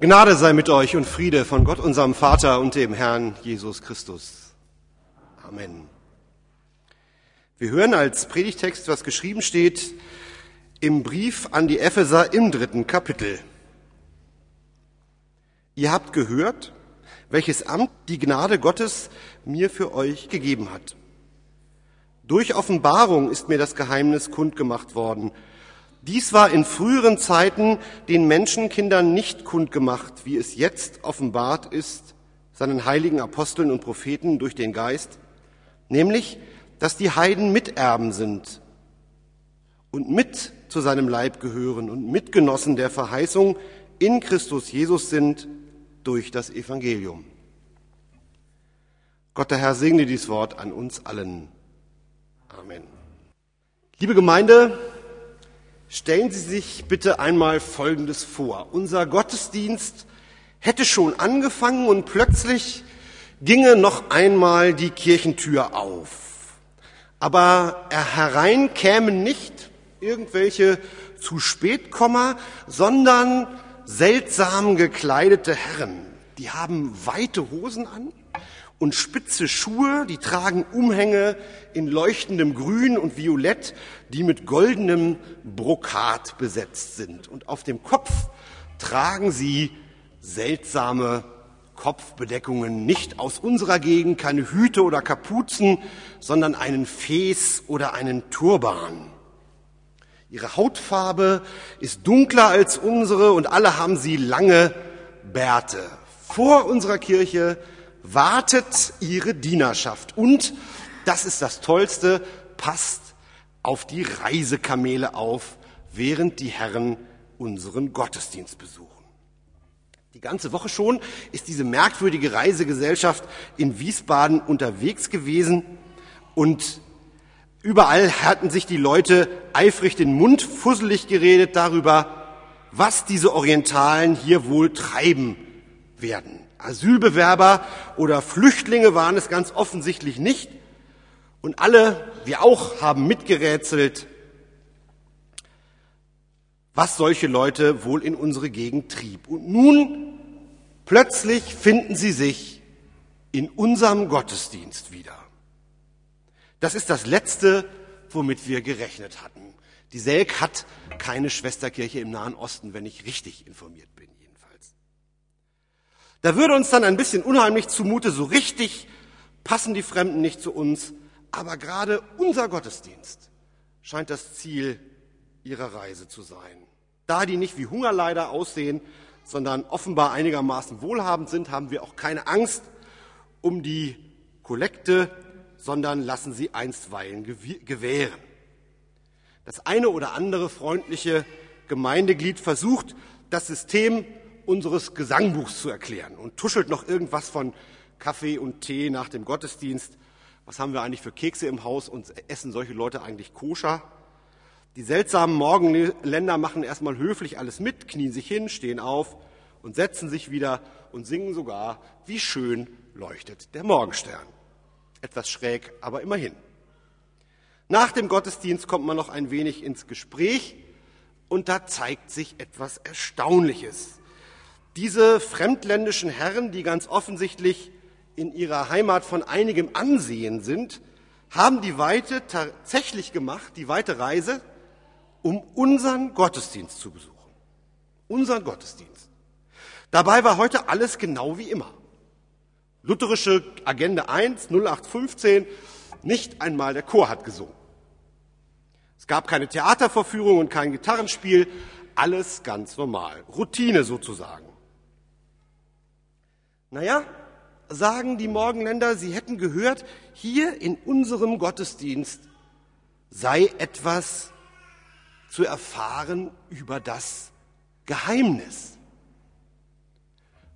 Gnade sei mit euch und Friede von Gott, unserem Vater und dem Herrn Jesus Christus. Amen. Wir hören als Predigtext, was geschrieben steht im Brief an die Epheser im dritten Kapitel. Ihr habt gehört, welches Amt die Gnade Gottes mir für euch gegeben hat. Durch Offenbarung ist mir das Geheimnis kundgemacht worden, dies war in früheren Zeiten den Menschenkindern nicht kundgemacht, wie es jetzt offenbart ist, seinen heiligen Aposteln und Propheten durch den Geist, nämlich, dass die Heiden Miterben sind und mit zu seinem Leib gehören und Mitgenossen der Verheißung in Christus Jesus sind durch das Evangelium. Gott der Herr segne dies Wort an uns allen. Amen. Liebe Gemeinde, Stellen Sie sich bitte einmal Folgendes vor. Unser Gottesdienst hätte schon angefangen und plötzlich ginge noch einmal die Kirchentür auf. Aber herein kämen nicht irgendwelche zu spät Komma, sondern seltsam gekleidete Herren. Die haben weite Hosen an, und spitze Schuhe, die tragen Umhänge in leuchtendem Grün und Violett, die mit goldenem Brokat besetzt sind. Und auf dem Kopf tragen sie seltsame Kopfbedeckungen, nicht aus unserer Gegend, keine Hüte oder Kapuzen, sondern einen Fes oder einen Turban. Ihre Hautfarbe ist dunkler als unsere und alle haben sie lange Bärte. Vor unserer Kirche wartet ihre Dienerschaft und, das ist das Tollste, passt auf die Reisekamele auf, während die Herren unseren Gottesdienst besuchen. Die ganze Woche schon ist diese merkwürdige Reisegesellschaft in Wiesbaden unterwegs gewesen und überall hatten sich die Leute eifrig den Mund fusselig geredet darüber, was diese Orientalen hier wohl treiben werden. Asylbewerber oder Flüchtlinge waren es ganz offensichtlich nicht. Und alle, wir auch, haben mitgerätselt, was solche Leute wohl in unsere Gegend trieb. Und nun plötzlich finden sie sich in unserem Gottesdienst wieder. Das ist das Letzte, womit wir gerechnet hatten. Die Selk hat keine Schwesterkirche im Nahen Osten, wenn ich richtig informiert bin. Da würde uns dann ein bisschen unheimlich zumute, so richtig passen die Fremden nicht zu uns, aber gerade unser Gottesdienst scheint das Ziel ihrer Reise zu sein. Da die nicht wie Hungerleider aussehen, sondern offenbar einigermaßen wohlhabend sind, haben wir auch keine Angst um die Kollekte, sondern lassen sie einstweilen gewähren. Das eine oder andere freundliche Gemeindeglied versucht, das System unseres Gesangbuchs zu erklären und tuschelt noch irgendwas von Kaffee und Tee nach dem Gottesdienst. Was haben wir eigentlich für Kekse im Haus und essen solche Leute eigentlich koscher? Die seltsamen Morgenländer machen erstmal höflich alles mit, knien sich hin, stehen auf und setzen sich wieder und singen sogar, wie schön leuchtet der Morgenstern. Etwas schräg, aber immerhin. Nach dem Gottesdienst kommt man noch ein wenig ins Gespräch und da zeigt sich etwas Erstaunliches. Diese fremdländischen Herren, die ganz offensichtlich in ihrer Heimat von einigem Ansehen sind, haben die Weite tatsächlich gemacht, die weite Reise, um unseren Gottesdienst zu besuchen. Unseren Gottesdienst. Dabei war heute alles genau wie immer. Lutherische Agenda 1, 0815, nicht einmal der Chor hat gesungen. Es gab keine Theatervorführung und kein Gitarrenspiel, alles ganz normal. Routine sozusagen. Naja, sagen die Morgenländer, sie hätten gehört, hier in unserem Gottesdienst sei etwas zu erfahren über das Geheimnis.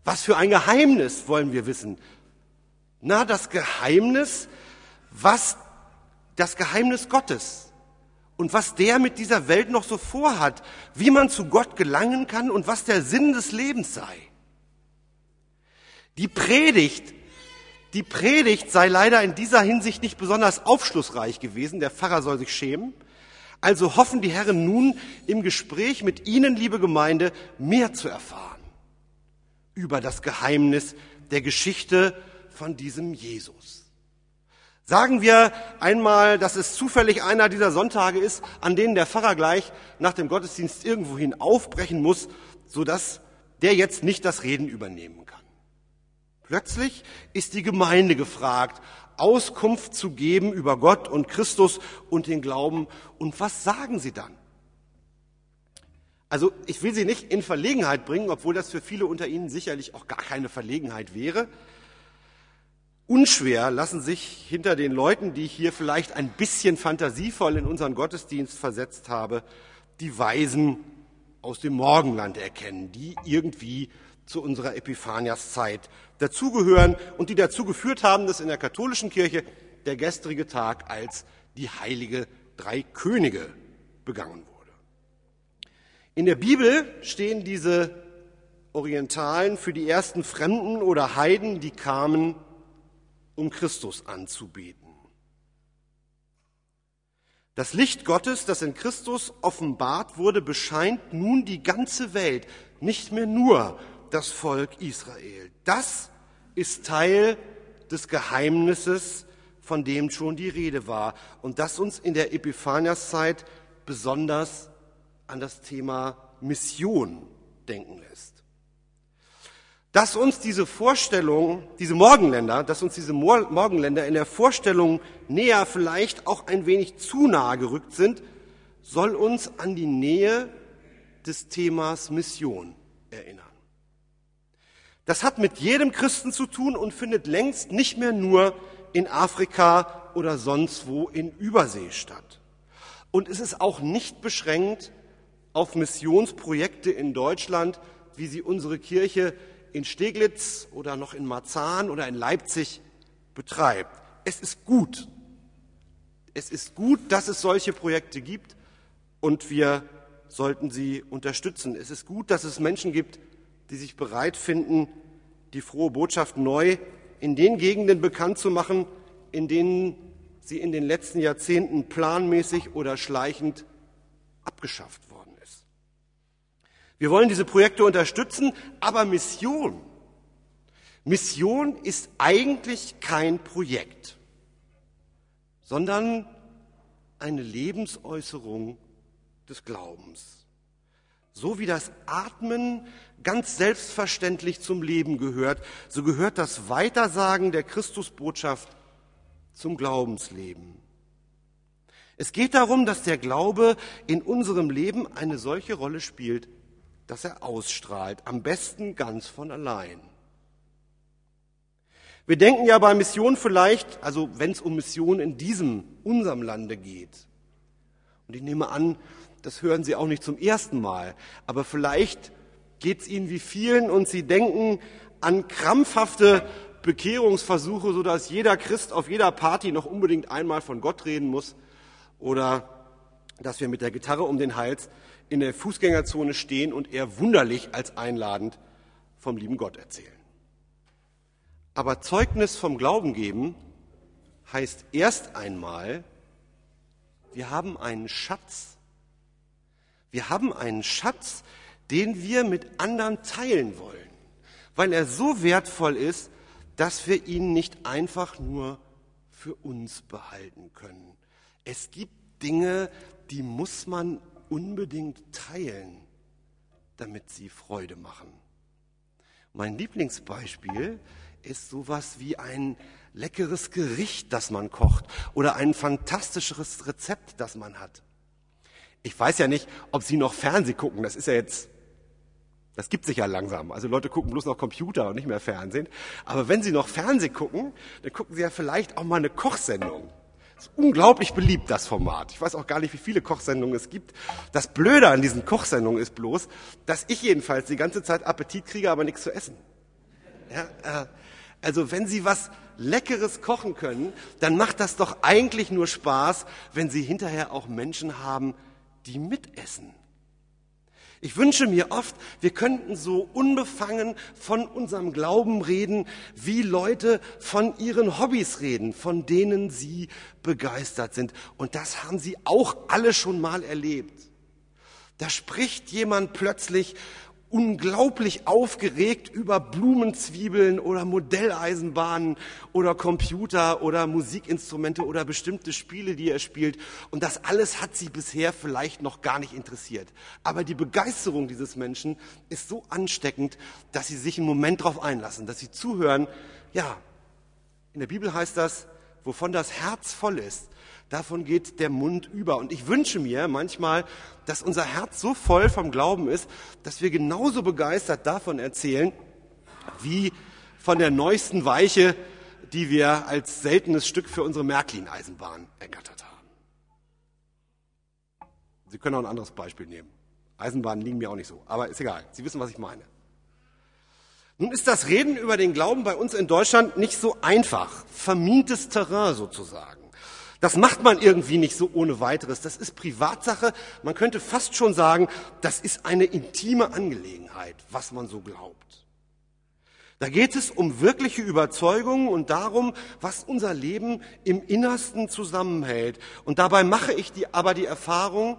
Was für ein Geheimnis wollen wir wissen? Na, das Geheimnis, was das Geheimnis Gottes und was der mit dieser Welt noch so vorhat, wie man zu Gott gelangen kann und was der Sinn des Lebens sei. Die Predigt, die Predigt sei leider in dieser Hinsicht nicht besonders aufschlussreich gewesen. Der Pfarrer soll sich schämen. Also hoffen die Herren nun im Gespräch mit Ihnen, liebe Gemeinde, mehr zu erfahren. über das Geheimnis der Geschichte von diesem Jesus. Sagen wir einmal, dass es zufällig einer dieser Sonntage ist, an denen der Pfarrer gleich nach dem Gottesdienst irgendwohin aufbrechen muss, sodass der jetzt nicht das Reden übernehmen kann. Plötzlich ist die Gemeinde gefragt, Auskunft zu geben über Gott und Christus und den Glauben. Und was sagen sie dann? Also ich will Sie nicht in Verlegenheit bringen, obwohl das für viele unter Ihnen sicherlich auch gar keine Verlegenheit wäre. Unschwer lassen sich hinter den Leuten, die ich hier vielleicht ein bisschen fantasievoll in unseren Gottesdienst versetzt habe, die Weisen aus dem Morgenland erkennen, die irgendwie zu unserer Epiphaniaszeit dazugehören und die dazu geführt haben, dass in der katholischen Kirche der gestrige Tag als die heilige Drei Könige begangen wurde. In der Bibel stehen diese Orientalen für die ersten Fremden oder Heiden, die kamen, um Christus anzubeten. Das Licht Gottes, das in Christus offenbart wurde, bescheint nun die ganze Welt, nicht mehr nur das Volk Israel. Das ist Teil des Geheimnisses, von dem schon die Rede war und das uns in der Epiphaniaszeit besonders an das Thema Mission denken lässt. Dass uns diese Vorstellung, diese Morgenländer, dass uns diese Morgenländer in der Vorstellung näher vielleicht auch ein wenig zu nahe gerückt sind, soll uns an die Nähe des Themas Mission erinnern. Das hat mit jedem Christen zu tun und findet längst nicht mehr nur in Afrika oder sonst wo in Übersee statt. Und es ist auch nicht beschränkt auf Missionsprojekte in Deutschland, wie sie unsere Kirche in Steglitz oder noch in Marzahn oder in Leipzig betreibt. Es ist gut. Es ist gut, dass es solche Projekte gibt und wir sollten sie unterstützen. Es ist gut, dass es Menschen gibt, die sich bereit finden, die frohe Botschaft neu in den Gegenden bekannt zu machen, in denen sie in den letzten Jahrzehnten planmäßig oder schleichend abgeschafft wurde. Wir wollen diese Projekte unterstützen, aber Mission, Mission ist eigentlich kein Projekt, sondern eine Lebensäußerung des Glaubens. So wie das Atmen ganz selbstverständlich zum Leben gehört, so gehört das Weitersagen der Christusbotschaft zum Glaubensleben. Es geht darum, dass der Glaube in unserem Leben eine solche Rolle spielt, das er ausstrahlt, am besten ganz von allein. Wir denken ja bei Mission vielleicht, also wenn es um Mission in diesem, unserem Lande geht, und ich nehme an, das hören Sie auch nicht zum ersten Mal, aber vielleicht geht es Ihnen wie vielen und Sie denken an krampfhafte Bekehrungsversuche, sodass jeder Christ auf jeder Party noch unbedingt einmal von Gott reden muss oder dass wir mit der Gitarre um den Hals in der Fußgängerzone stehen und eher wunderlich als einladend vom lieben Gott erzählen. Aber Zeugnis vom Glauben geben heißt erst einmal, wir haben einen Schatz. Wir haben einen Schatz, den wir mit anderen teilen wollen, weil er so wertvoll ist, dass wir ihn nicht einfach nur für uns behalten können. Es gibt Dinge, die muss man unbedingt teilen, damit sie Freude machen. Mein Lieblingsbeispiel ist sowas wie ein leckeres Gericht, das man kocht oder ein fantastisches Rezept, das man hat. Ich weiß ja nicht, ob Sie noch Fernseh gucken. Das ist ja jetzt, das gibt sich ja langsam. Also Leute gucken bloß noch Computer und nicht mehr Fernsehen. Aber wenn Sie noch Fernseh gucken, dann gucken Sie ja vielleicht auch mal eine Kochsendung ist unglaublich beliebt, das Format. Ich weiß auch gar nicht, wie viele Kochsendungen es gibt. Das Blöde an diesen Kochsendungen ist bloß, dass ich jedenfalls die ganze Zeit Appetit kriege, aber nichts zu essen. Ja, äh, also wenn Sie was Leckeres kochen können, dann macht das doch eigentlich nur Spaß, wenn Sie hinterher auch Menschen haben, die mitessen. Ich wünsche mir oft, wir könnten so unbefangen von unserem Glauben reden, wie Leute von ihren Hobbys reden, von denen sie begeistert sind. Und das haben sie auch alle schon mal erlebt. Da spricht jemand plötzlich unglaublich aufgeregt über Blumenzwiebeln oder Modelleisenbahnen oder Computer oder Musikinstrumente oder bestimmte Spiele, die er spielt. Und das alles hat sie bisher vielleicht noch gar nicht interessiert. Aber die Begeisterung dieses Menschen ist so ansteckend, dass sie sich einen Moment darauf einlassen, dass sie zuhören. Ja, in der Bibel heißt das, wovon das Herz voll ist, davon geht der Mund über. Und ich wünsche mir manchmal, dass unser Herz so voll vom Glauben ist, dass wir genauso begeistert davon erzählen, wie von der neuesten Weiche, die wir als seltenes Stück für unsere Märklin-Eisenbahn ergattert haben. Sie können auch ein anderes Beispiel nehmen. Eisenbahnen liegen mir auch nicht so, aber ist egal. Sie wissen, was ich meine. Nun ist das Reden über den Glauben bei uns in Deutschland nicht so einfach, vermintes Terrain sozusagen. Das macht man irgendwie nicht so ohne weiteres. Das ist Privatsache. Man könnte fast schon sagen, das ist eine intime Angelegenheit, was man so glaubt. Da geht es um wirkliche Überzeugungen und darum, was unser Leben im Innersten zusammenhält. Und dabei mache ich die, aber die Erfahrung,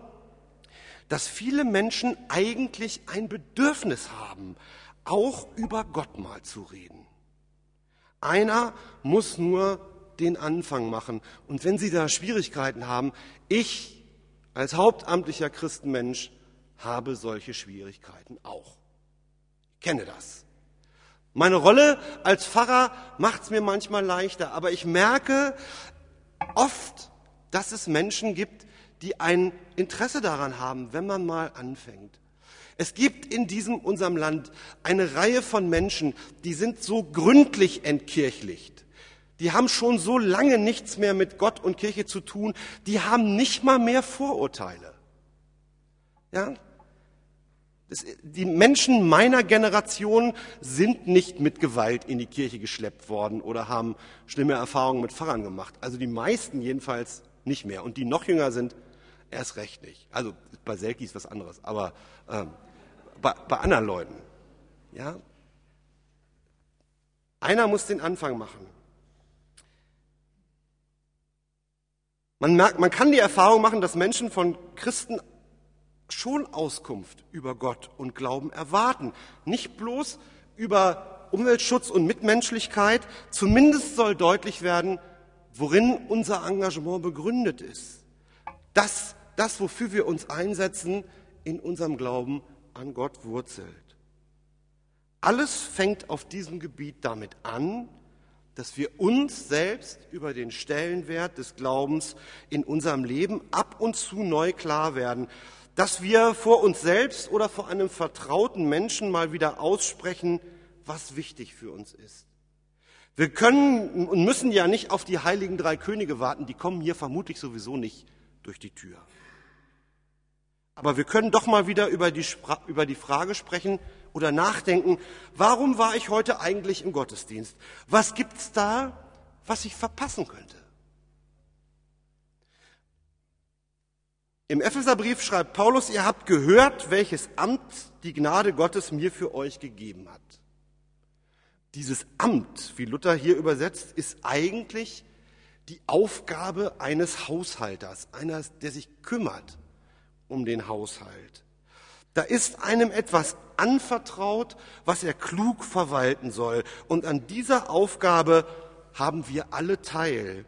dass viele Menschen eigentlich ein Bedürfnis haben, auch über Gott mal zu reden. Einer muss nur den Anfang machen. Und wenn Sie da Schwierigkeiten haben, ich als hauptamtlicher Christenmensch habe solche Schwierigkeiten auch. Ich kenne das. Meine Rolle als Pfarrer macht es mir manchmal leichter, aber ich merke oft, dass es Menschen gibt, die ein Interesse daran haben, wenn man mal anfängt. Es gibt in diesem unserem Land eine Reihe von Menschen, die sind so gründlich entkirchlicht. Die haben schon so lange nichts mehr mit Gott und Kirche zu tun, die haben nicht mal mehr Vorurteile. Ja? Das, die Menschen meiner Generation sind nicht mit Gewalt in die Kirche geschleppt worden oder haben schlimme Erfahrungen mit Pfarrern gemacht. Also die meisten jedenfalls nicht mehr. Und die noch jünger sind, erst recht nicht. Also bei Selki ist was anderes, aber ähm, bei, bei anderen Leuten. Ja? Einer muss den Anfang machen. Man, merkt, man kann die Erfahrung machen, dass Menschen von Christen schon Auskunft über Gott und Glauben erwarten. Nicht bloß über Umweltschutz und Mitmenschlichkeit. Zumindest soll deutlich werden, worin unser Engagement begründet ist. Dass das, wofür wir uns einsetzen, in unserem Glauben an Gott wurzelt. Alles fängt auf diesem Gebiet damit an, dass wir uns selbst über den Stellenwert des Glaubens in unserem Leben ab und zu neu klar werden, dass wir vor uns selbst oder vor einem vertrauten Menschen mal wieder aussprechen, was wichtig für uns ist. Wir können und müssen ja nicht auf die heiligen drei Könige warten, die kommen hier vermutlich sowieso nicht durch die Tür. Aber wir können doch mal wieder über die, über die Frage sprechen oder nachdenken, warum war ich heute eigentlich im Gottesdienst? Was gibt's da, was ich verpassen könnte? Im Epheserbrief schreibt Paulus, ihr habt gehört, welches Amt die Gnade Gottes mir für euch gegeben hat. Dieses Amt, wie Luther hier übersetzt, ist eigentlich die Aufgabe eines Haushalters, einer, der sich kümmert um den Haushalt. Da ist einem etwas anvertraut, was er klug verwalten soll. Und an dieser Aufgabe haben wir alle teil.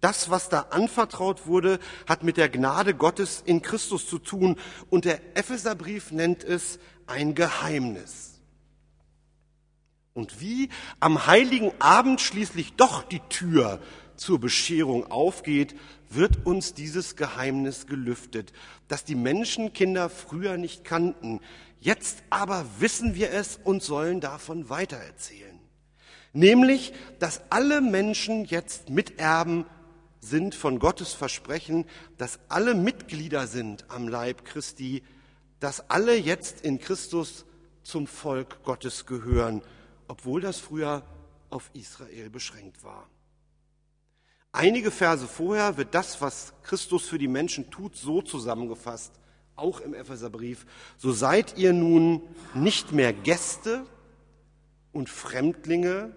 Das, was da anvertraut wurde, hat mit der Gnade Gottes in Christus zu tun. Und der Epheserbrief nennt es ein Geheimnis. Und wie am heiligen Abend schließlich doch die Tür zur Bescherung aufgeht, wird uns dieses Geheimnis gelüftet, das die Menschenkinder früher nicht kannten. Jetzt aber wissen wir es und sollen davon weitererzählen. Nämlich, dass alle Menschen jetzt Miterben sind von Gottes Versprechen, dass alle Mitglieder sind am Leib Christi, dass alle jetzt in Christus zum Volk Gottes gehören, obwohl das früher auf Israel beschränkt war. Einige Verse vorher wird das, was Christus für die Menschen tut, so zusammengefasst, auch im Epheserbrief. So seid ihr nun nicht mehr Gäste und Fremdlinge,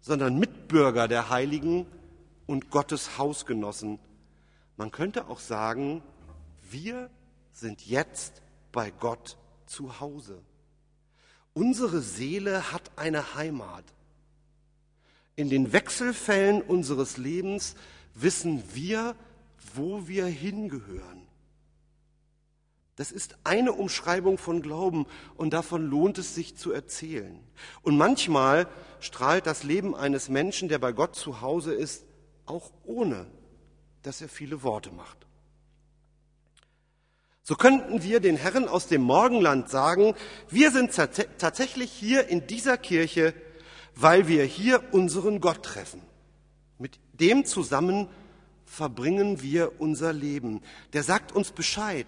sondern Mitbürger der Heiligen und Gottes Hausgenossen. Man könnte auch sagen, wir sind jetzt bei Gott zu Hause. Unsere Seele hat eine Heimat. In den Wechselfällen unseres Lebens wissen wir, wo wir hingehören. Das ist eine Umschreibung von Glauben und davon lohnt es sich zu erzählen. Und manchmal strahlt das Leben eines Menschen, der bei Gott zu Hause ist, auch ohne, dass er viele Worte macht. So könnten wir den Herren aus dem Morgenland sagen, wir sind tatsächlich hier in dieser Kirche, weil wir hier unseren Gott treffen. Mit dem zusammen verbringen wir unser Leben. Der sagt uns Bescheid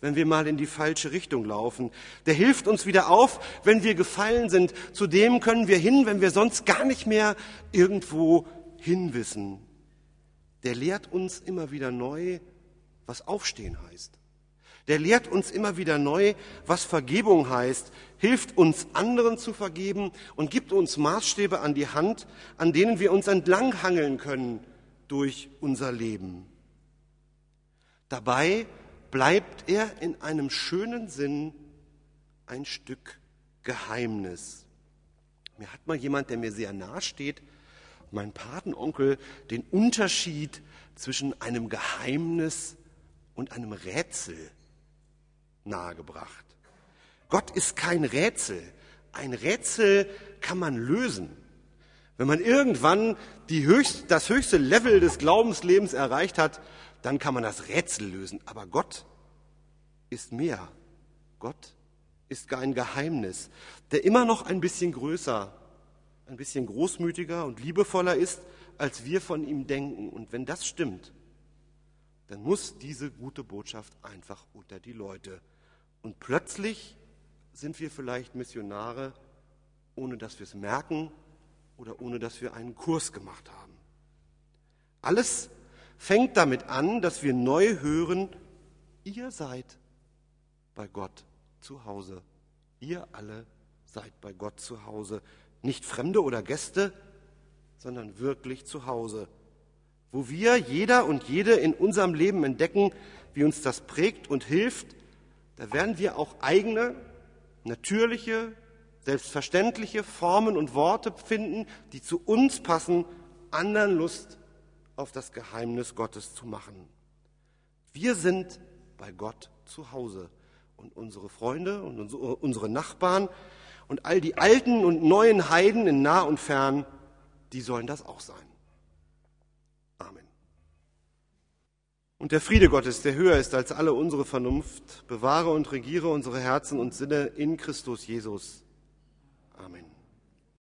wenn wir mal in die falsche Richtung laufen. Der hilft uns wieder auf, wenn wir gefallen sind. Zu dem können wir hin, wenn wir sonst gar nicht mehr irgendwo hinwissen. Der lehrt uns immer wieder neu, was Aufstehen heißt. Der lehrt uns immer wieder neu, was Vergebung heißt, hilft uns anderen zu vergeben und gibt uns Maßstäbe an die Hand, an denen wir uns entlanghangeln können durch unser Leben. Dabei bleibt er in einem schönen Sinn ein Stück Geheimnis. Mir hat mal jemand, der mir sehr nahe steht, mein Patenonkel, den Unterschied zwischen einem Geheimnis und einem Rätsel nahegebracht. Gott ist kein Rätsel. Ein Rätsel kann man lösen. Wenn man irgendwann höchst, das höchste Level des Glaubenslebens erreicht hat, dann kann man das Rätsel lösen. Aber Gott ist mehr. Gott ist ein Geheimnis, der immer noch ein bisschen größer, ein bisschen großmütiger und liebevoller ist, als wir von ihm denken. Und wenn das stimmt, dann muss diese gute Botschaft einfach unter die Leute. Und plötzlich sind wir vielleicht Missionare, ohne dass wir es merken oder ohne dass wir einen Kurs gemacht haben. Alles fängt damit an, dass wir neu hören, ihr seid bei Gott zu Hause. Ihr alle seid bei Gott zu Hause. Nicht Fremde oder Gäste, sondern wirklich zu Hause. Wo wir, jeder und jede in unserem Leben entdecken, wie uns das prägt und hilft, da werden wir auch eigene, natürliche, selbstverständliche Formen und Worte finden, die zu uns passen, anderen Lust auf das Geheimnis Gottes zu machen. Wir sind bei Gott zu Hause und unsere Freunde und unsere Nachbarn und all die alten und neuen Heiden in nah und fern, die sollen das auch sein. Und der Friede Gottes, der höher ist als alle unsere Vernunft, bewahre und regiere unsere Herzen und Sinne in Christus Jesus. Amen.